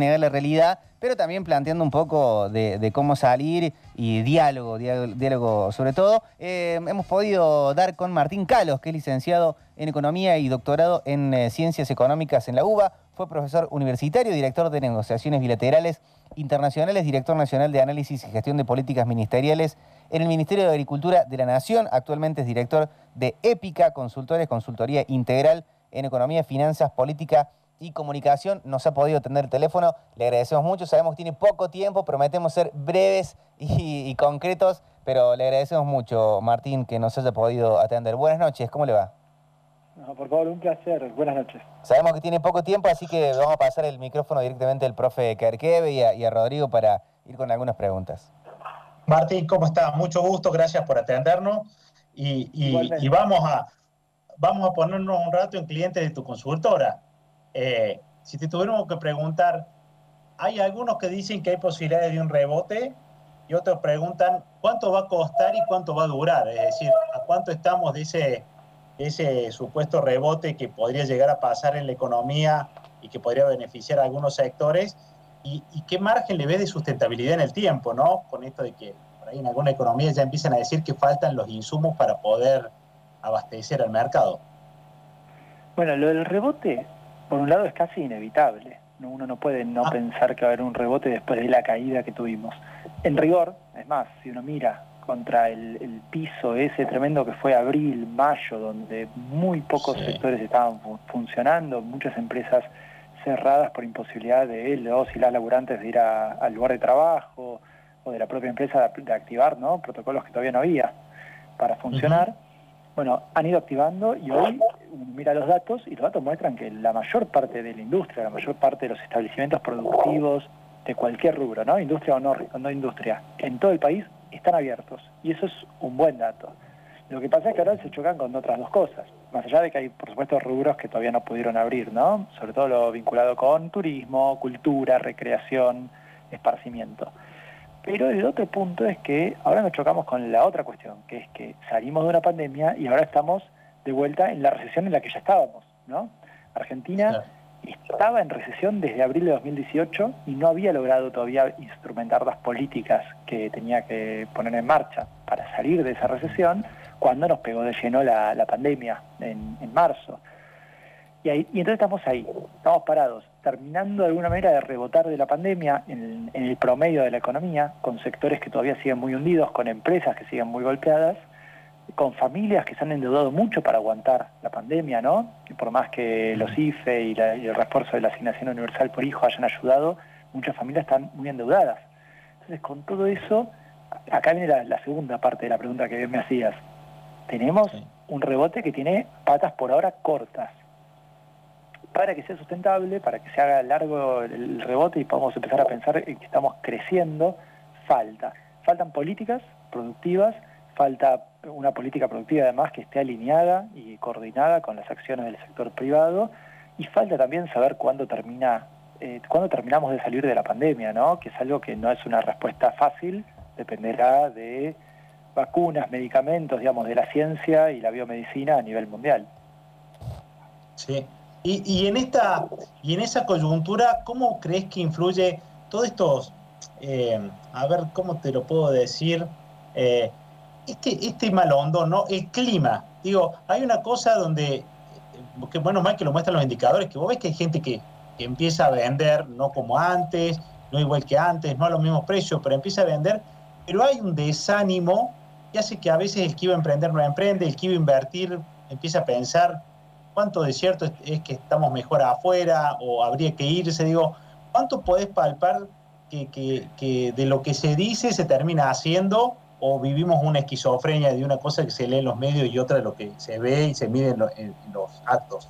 negar la realidad, pero también planteando un poco de, cómo salir y diálogo, diálogo, sobre todo. Eh, hemos podido dar con Martín Calos, que es licenciado en Economía y doctorado en eh, Ciencias Económicas en la UBA, fue profesor universitario, director de negociaciones bilaterales internacionales, director nacional de análisis y gestión de políticas ministeriales en el Ministerio de Agricultura de la Nación, actualmente es director de EPICA, consultores, consultoría integral en economía, finanzas, política y comunicación. Nos ha podido atender el teléfono, le agradecemos mucho, sabemos que tiene poco tiempo, prometemos ser breves y, concretos, pero le agradecemos mucho, Martín, que nos haya podido atender. Buenas noches, ¿cómo le va? No, por favor, un placer. Buenas noches. Sabemos que tiene poco tiempo, así que vamos a pasar el micrófono directamente al profe Kerkeve y y a Rodrigo para ir con algunas preguntas. Martín, ¿cómo estás? Mucho gusto, gracias por atendernos. Y, vamos, a, vamos a ponernos un rato en clientes de tu consultora. Eh, si te tuviéramos que preguntar, hay algunos que dicen que hay posibilidades de un rebote y otros preguntan cuánto va a costar y cuánto va a durar. Es decir, a cuánto estamos de ese, ese supuesto rebote que podría llegar a pasar en la economía y que podría beneficiar a algunos sectores y, qué margen le ves de sustentabilidad en el tiempo, ¿no? Con esto de que por ahí en alguna economía ya empiezan a decir que faltan los insumos para poder abastecer al mercado. Bueno, lo del rebote, por un lado, es casi inevitable. Uno no puede no ah. pensar que va a haber un rebote después de la caída que tuvimos. En rigor, es más, si uno mira contra el, piso ese tremendo que fue abril, mayo, donde muy pocos sectores estaban funcionando, muchas empresas cerradas por imposibilidad de los y las laburantes de ir al lugar de trabajo o de la propia empresa de, activar ¿no? protocolos que todavía no había para funcionar. Bueno, han ido activando y hoy mira los datos y los datos muestran que la mayor parte de la industria, la mayor parte de los establecimientos productivos de cualquier rubro, ¿no? industria o no, no industria, en todo el país están abiertos. Y eso es un buen dato. Lo que pasa es que ahora se chocan con otras dos cosas. Más allá de que hay, por supuesto, rubros que todavía no pudieron abrir, ¿no? Sobre todo lo vinculado con turismo, cultura, recreación, esparcimiento. Pero el otro punto es que ahora nos chocamos con la otra cuestión, que es que salimos de una pandemia y ahora estamos de vuelta en la recesión en la que ya estábamos, ¿no? Argentina estaba en recesión desde abril de 2018 y no había logrado todavía instrumentar las políticas que tenía que poner en marcha para salir de esa recesión cuando nos pegó de lleno la, pandemia en, marzo. Y, ahí, y entonces estamos ahí, estamos parados, terminando de alguna manera de rebotar de la pandemia en, el promedio de la economía, con sectores que todavía siguen muy hundidos, con empresas que siguen muy golpeadas, con familias que se han endeudado mucho para aguantar la pandemia, ¿no? Y por más que los IFE y, el refuerzo de la asignación universal por hijo hayan ayudado, muchas familias están muy endeudadas. Entonces, con todo eso, acá viene la, la segunda parte de la pregunta que me hacías tenemos un rebote que tiene patas por ahora cortas. Para que sea sustentable, para que se haga largo el rebote y podamos empezar a pensar que estamos creciendo, falta. Faltan políticas productivas, falta una política productiva además que esté alineada y coordinada con las acciones del sector privado y falta también saber cuándo termina eh, cuándo terminamos de salir de la pandemia, ¿no? que es algo que no es una respuesta fácil, dependerá de vacunas, medicamentos, digamos, de la ciencia y la biomedicina a nivel mundial. Sí. Y, en esta y en esa coyuntura, ¿cómo crees que influye todos estos, eh, a ver cómo te lo puedo decir, eh, este, este malondo, ¿no? El clima. Digo, hay una cosa donde, que bueno, más que lo muestran los indicadores, que vos ves que hay gente que, que empieza a vender, no como antes, no igual que antes, no a los mismos precios, pero empieza a vender, pero hay un desánimo y hace que a veces el que iba a emprender no emprende, el que iba a invertir empieza a pensar cuánto de cierto es, que estamos mejor afuera o habría que irse. Digo, ¿cuánto podés palpar que, de lo que se dice se termina haciendo o vivimos una esquizofrenia de una cosa que se lee en los medios y otra de lo que se ve y se mide en, los actos?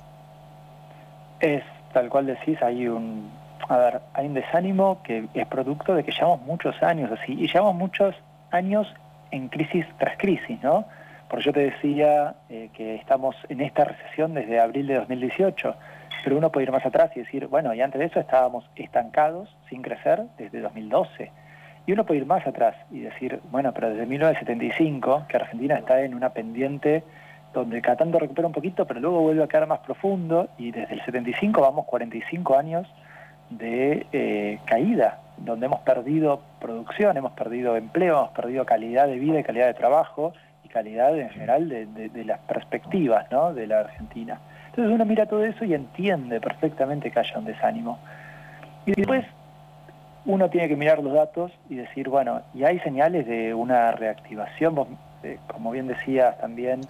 Es tal cual decís, hay un, a ver, hay un desánimo que es producto de que llevamos muchos años así, y llevamos muchos años en crisis tras crisis, ¿no? Por eso te decía eh, que estamos en esta recesión desde abril de 2018, pero uno puede ir más atrás y decir, bueno, y antes de eso estábamos estancados, sin crecer, desde 2012. Y uno puede ir más atrás y decir, bueno, pero desde 1975, que Argentina está en una pendiente donde cada tanto recupera un poquito, pero luego vuelve a quedar más profundo, y desde el 75 vamos 45 años de eh, caída, donde hemos perdido producción, hemos perdido empleo, hemos perdido calidad de vida y calidad de trabajo y calidad en general de, de las perspectivas ¿no? de la Argentina. Entonces uno mira todo eso y entiende perfectamente que haya un desánimo. Y después uno tiene que mirar los datos y decir, bueno, y hay señales de una reactivación, eh, como bien decías también,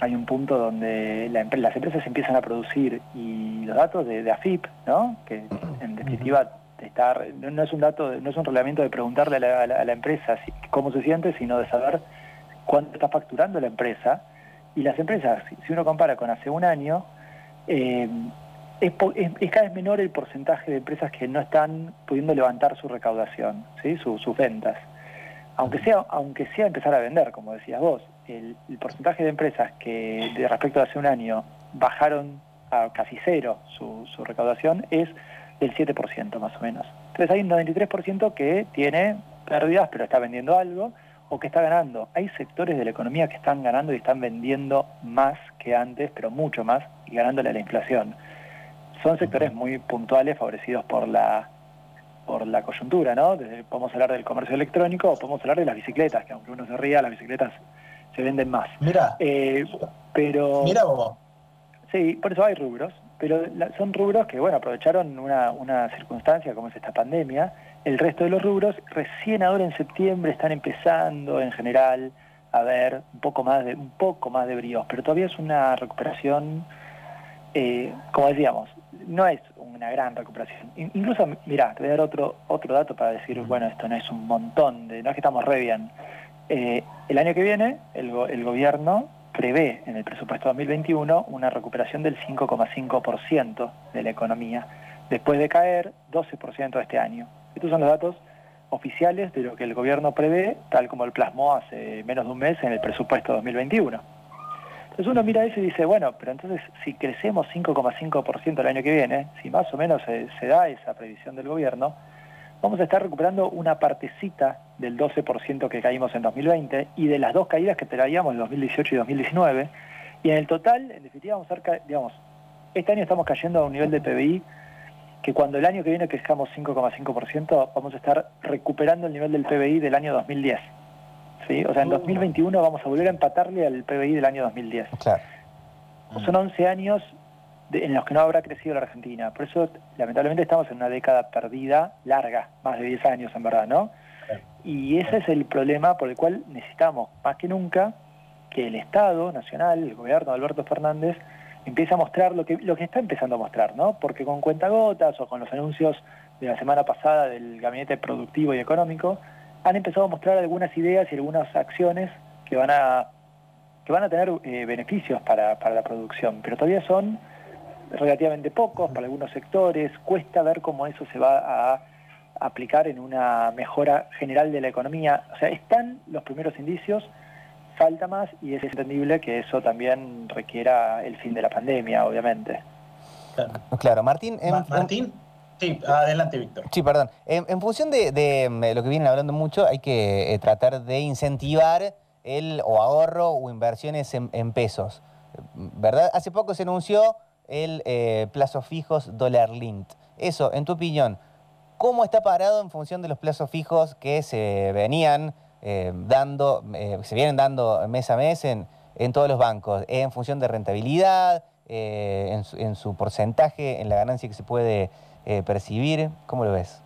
hay un punto donde las empresas empiezan a producir y los datos de, AFIP, ¿no? que en definitiva estar, no, es un dato, no es un reglamento de preguntarle a la, empresa cómo se siente, sino de saber cuánto está facturando la empresa. Y las empresas, si uno compara con hace un año, eh, es, cada vez menor el porcentaje de empresas que no están pudiendo levantar su recaudación, ¿sí? sus ventas. Aunque sea, aunque sea empezar a vender, como decías vos, el, porcentaje de empresas que de respecto a hace un año bajaron a casi cero su, su recaudación es del 7% más o menos. Entonces hay un 93% que tiene pérdidas pero está vendiendo algo o que está ganando. Hay sectores de la economía que están ganando y están vendiendo más que antes, pero mucho más, y ganándole a la inflación son sectores muy puntuales favorecidos por la por la coyuntura, ¿no? podemos hablar del comercio electrónico o podemos hablar de las bicicletas, que aunque uno se ría, las bicicletas se venden más. Mira, eh, pero mira vos. Sí, por eso hay rubros, pero son rubros que, bueno, aprovecharon una, una circunstancia como es esta pandemia. El resto de los rubros recién ahora en septiembre están empezando en general a ver un poco más de un poco más de bríos, pero todavía es una recuperación eh, como decíamos, no es una gran recuperación. Incluso, mira, te voy a dar otro, otro dato para decir, bueno, esto no es un montón, de, no es que estamos re bien. Eh, el año que viene, el, el gobierno prevé en el presupuesto 2021 una recuperación del 5,5% de la economía, después de caer 12% este año. Estos son los datos oficiales de lo que el gobierno prevé, tal como el plasmó hace menos de un mes en el presupuesto 2021. Entonces uno mira eso y dice, bueno, pero entonces si crecemos 5,5% el año que viene, si más o menos se, da esa previsión del gobierno, vamos a estar recuperando una partecita del 12% que caímos en 2020 y de las dos caídas que traíamos en 2018 y 2019. Y en el total, en definitiva, vamos a estar, digamos, este año estamos cayendo a un nivel de PBI que cuando el año que viene crezcamos 5,5%, vamos a estar recuperando el nivel del PBI del año 2010. O sea, en 2021 vamos a volver a empatarle al PBI del año 2010. Claro. Son 11 años en los que no habrá crecido la Argentina. Por eso, lamentablemente, estamos en una década perdida, larga, más de 10 años en verdad, ¿no? Y ese es el problema por el cual necesitamos, más que nunca, que el Estado Nacional, el gobierno de Alberto Fernández, empiece a mostrar lo que, lo que está empezando a mostrar, ¿no? Porque con cuentagotas o con los anuncios de la semana pasada del Gabinete Productivo y Económico, han empezado a mostrar algunas ideas y algunas acciones que van a, que van a tener eh, beneficios para, para la producción, pero todavía son relativamente pocos para algunos sectores, cuesta ver cómo eso se va a aplicar en una mejora general de la economía. O sea, están los primeros indicios, falta más y es entendible que eso también requiera el fin de la pandemia, obviamente. Claro, Martín. Martín. Sí, adelante, Víctor. Sí, perdón. En, función de, mm, lo que vienen hablando mucho, hay que eh, tratar de incentivar el o ahorro o inversiones en, pesos. ¿Verdad? Hace poco se anunció el eh, plazo fijos dólar linked. Eso, en tu opinión, ¿cómo está parado en función de los plazos fijos que se venían eh, dando, se vienen dando mes a mes en, en todos los bancos? ¿En función de rentabilidad? en su porcentaje, en la ganancia que se puede eh, percibir? ¿Cómo lo ves?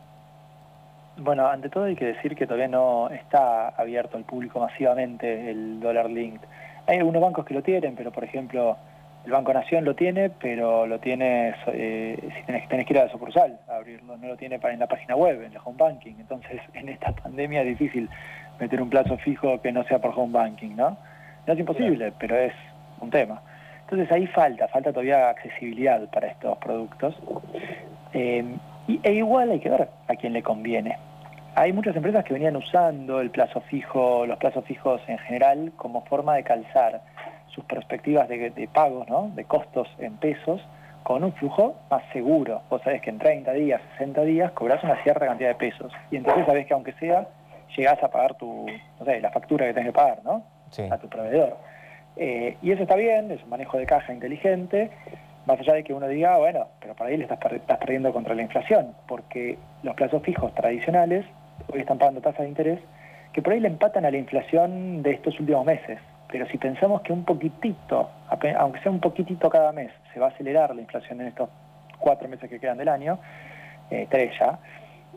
Bueno, ante todo hay que decir que todavía no está abierto al público masivamente el dólar linked. Hay algunos bancos que lo tienen, pero por ejemplo el Banco Nación lo tiene, pero lo tiene eh, si tenés, tenés, que ir a la sucursal a abrirlo, no lo tiene para en la página web, en el home banking. Entonces en esta pandemia es difícil meter un plazo fijo que no sea por home banking, ¿no? No es imposible, pero es un tema. Entonces ahí falta, falta todavía accesibilidad para estos productos. Eh, y, e igual hay que ver a quién le conviene. Hay muchas empresas que venían usando el plazo fijo, los plazos fijos en general, como forma de calzar sus perspectivas de, pagos, ¿no? de costos en pesos, con un flujo más seguro. Vos sabés que en 30 días, 60 días, cobras una cierta cantidad de pesos. Y entonces sabés que aunque sea, llegás a pagar tu, no sé, la factura que tenés que pagar, ¿no? A tu proveedor. Eh, y eso está bien, es un manejo de caja inteligente, Más allá de que uno diga, ah, bueno, pero por ahí le estás, estás perdiendo contra la inflación, porque los plazos fijos tradicionales hoy están pagando tasas de interés que por ahí le empatan a la inflación de estos últimos meses. Pero si pensamos que un poquitito, aunque sea un poquitito cada mes, se va a acelerar la inflación en estos cuatro meses que quedan del año, eh, tres ya,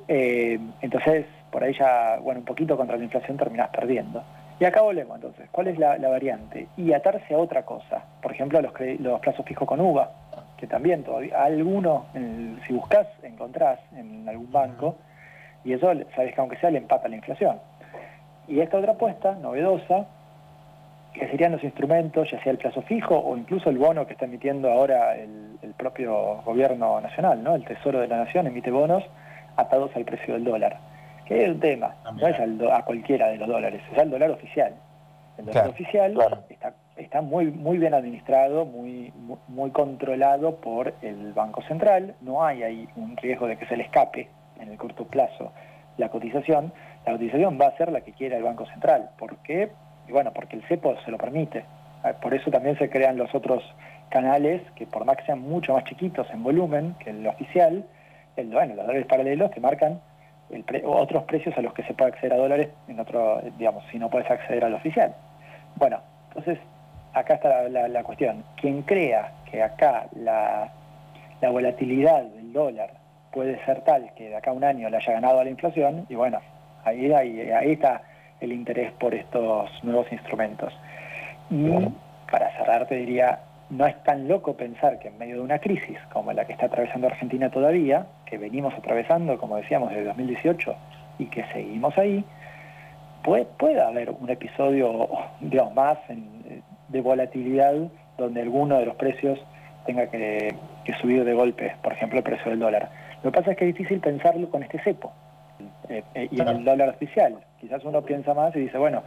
eh, entonces por ahí ya, bueno, un poquito contra la inflación terminás perdiendo. Y acá volvemos entonces, ¿cuál es la, variante? Y atarse a otra cosa, por ejemplo, los, los plazos fijos con UVA, que también todavía, alguno, si buscas, encontrás en algún banco, y eso, sabes que aunque sea, le empata la inflación. Y esta otra apuesta, novedosa, que serían los instrumentos, ya sea el plazo fijo o incluso el bono que está emitiendo ahora el, propio gobierno nacional, ¿no? El Tesoro de la Nación emite bonos atados al precio del dólar. Que es el tema, ah, no es a cualquiera de los dólares, es al dólar oficial. El dólar oficial está, está muy, muy bien administrado, muy, muy controlado por el Banco Central, no hay ahí un riesgo de que se le escape en el corto plazo la cotización, la cotización va a ser la que quiera el Banco Central. ¿Por qué? Y bueno, porque el CEPO se lo permite. Ah, por eso también se crean los otros canales que por más que sean mucho más chiquitos en volumen que el oficial, el, bueno, los dólares paralelos te marcan otros precios a los que se puede acceder a dólares en otro, digamos, si no puedes acceder al oficial. Bueno, entonces acá está la, cuestión. Quien crea que acá la, la volatilidad del dólar puede ser tal que de acá a un año le haya ganado a la inflación, y bueno, ahí, ahí, ahí está el interés por estos nuevos instrumentos. Y para cerrar te diría, no es tan loco pensar que en medio de una crisis como la que está atravesando Argentina todavía, que venimos atravesando, como decíamos, desde 2018 y que seguimos ahí, puede, puede haber un episodio, digamos, más de volatilidad donde alguno de los precios tenga que, subir de golpe, por ejemplo, el precio del dólar. Lo que pasa es que es difícil pensarlo con este cepo eh, eh, y en el dólar oficial. Quizás uno piensa más y dice, bueno,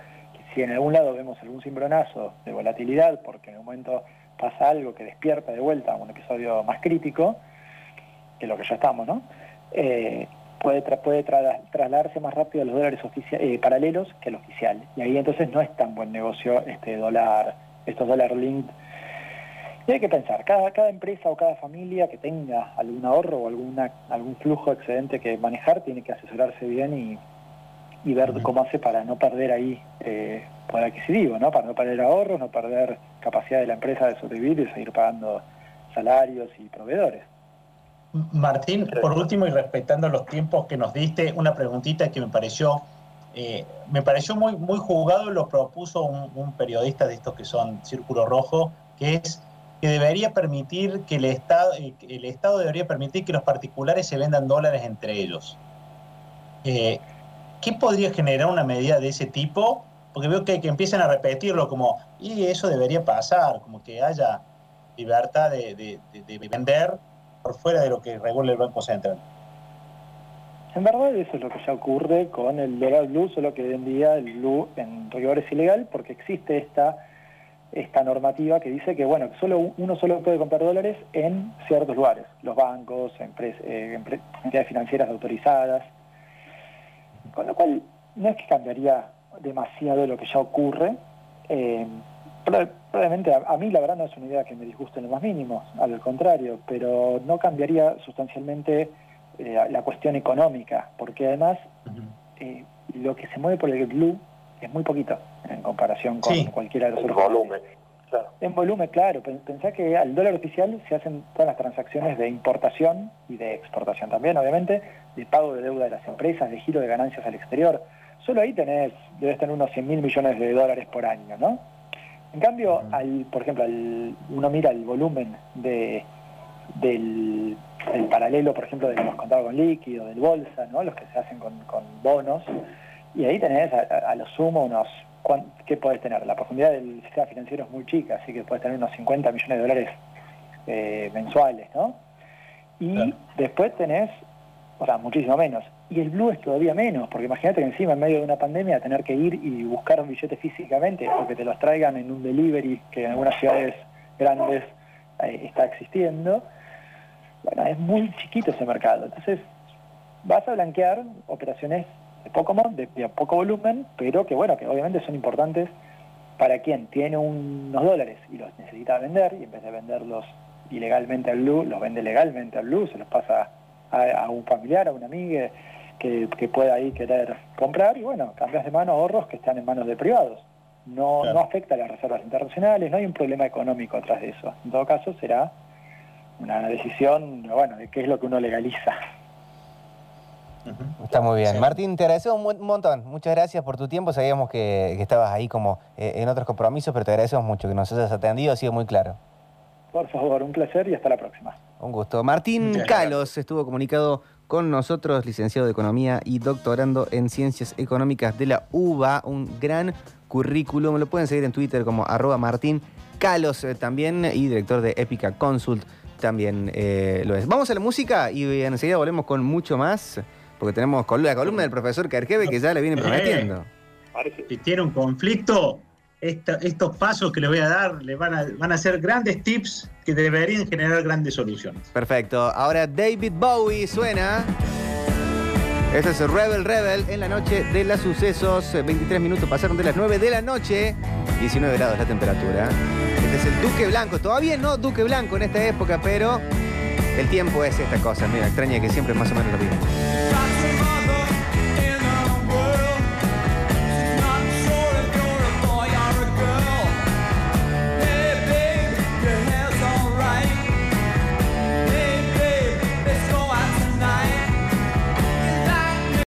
si en algún lado vemos algún cimbronazo de volatilidad, porque en un momento pasa algo que despierta de vuelta un episodio más crítico, que lo que ya estamos, ¿no? Eh, puede, puede trasladarse más rápido a los dólares paralelos que el oficial. Y ahí entonces no es tan buen negocio este dólar, estos dólar linked y hay que pensar, cada, cada empresa o cada familia que tenga algún ahorro o alguna, algún flujo excedente que manejar tiene que asesorarse bien y, ver cómo hace para no perder ahí eh, poder adquisitivo, ¿no? para no perder ahorros, no perder capacidad de la empresa de sobrevivir y seguir pagando salarios y proveedores. Martín, por último y respetando los tiempos que nos diste, una preguntita que me pareció eh, me pareció muy, muy jugado, lo propuso un, periodista de estos que son Círculo Rojo, que es que debería permitir que el Estado, eh, el Estado debería permitir que los particulares se vendan dólares entre ellos. Eh, ¿Qué podría generar una medida de ese tipo? Porque veo que, que empiezan a repetirlo como, y eso debería pasar, como que haya libertad de, vender por fuera de lo que regula el Banco Central. En verdad eso es lo que ya ocurre con el dólar blue, solo que hoy en día el blue en rigor es ilegal porque existe esta esta normativa que dice que bueno solo uno solo puede comprar dólares en ciertos lugares, los bancos, eh, entidades financieras autorizadas, con lo cual no es que cambiaría demasiado lo que ya ocurre. Eh, probablemente a, mí la verdad no es una idea que me disguste en lo más mínimo, al contrario, pero no cambiaría sustancialmente eh, la cuestión económica, porque además lo que se mueve por el blue es muy poquito en comparación con cualquiera de los otros. volumen. En volumen, claro. Pensá que al dólar oficial se hacen todas las transacciones de importación y de exportación también, obviamente, de pago de deuda de las empresas, de giro de ganancias al exterior. Solo ahí tenés, debes tener unos 100 mil millones de dólares por año, ¿no? En cambio, al, por ejemplo, al, uno mira el volumen de, del, paralelo, por ejemplo, de los contados con líquido, del bolsa, ¿no? Los que se hacen con, con bonos y ahí tenés a, lo sumo unos, ¿qué podés tener? La profundidad del sistema financiero es muy chica, así que puedes tener unos 50 millones de dólares eh, mensuales, ¿no? Y después tenés, o sea, muchísimo menos. Y el blue es todavía menos, porque imagínate que encima en medio de una pandemia tener que ir y buscar un billete físicamente o que te los traigan en un delivery que en algunas ciudades grandes eh, está existiendo. Bueno, es muy chiquito ese mercado. Entonces, vas a blanquear operaciones de poco, de, de poco volumen, pero que bueno, que obviamente son importantes para quien tiene unos dólares y los necesita vender, y en vez de venderlos ilegalmente al Blue, los vende legalmente al Blue, se los pasa a, un familiar, a una amiga que, pueda ahí querer comprar y bueno, cambias de mano ahorros que están en manos de privados. No, no afecta a las reservas internacionales, no hay un problema económico atrás de eso. En todo caso será una decisión, bueno, de qué es lo que uno legaliza. Está muy bien. Martín, te agradecemos un montón. Muchas gracias por tu tiempo. Sabíamos que, estabas ahí como eh, en otros compromisos, pero te agradecemos mucho que nos hayas atendido. Ha sido muy claro. Por favor, un placer y hasta la próxima. Un gusto. Martín Calos estuvo comunicado con nosotros, licenciado de Economía y doctorando en Ciencias Económicas de la UBA. Un gran currículum. Lo pueden seguir en Twitter como arroba Martín Calos eh, también y director de Épica Consult también eh, lo es. Vamos a la música y enseguida volvemos con mucho más. Porque tenemos la columna del profesor Carjeve que ya le viene prometiendo. Si tiene un conflicto, estos pasos que le voy a dar le van a, van a ser grandes tips que deberían generar grandes soluciones. Perfecto. Ahora David Bowie suena. Este es Rebel Rebel en la noche de los sucesos. 23 minutos pasaron de las 9 de la noche. 19 grados la temperatura. Este es el Duque Blanco. Todavía no Duque Blanco en esta época, pero el tiempo es esta cosa. Mira, extraña que siempre es más o menos lo mismo.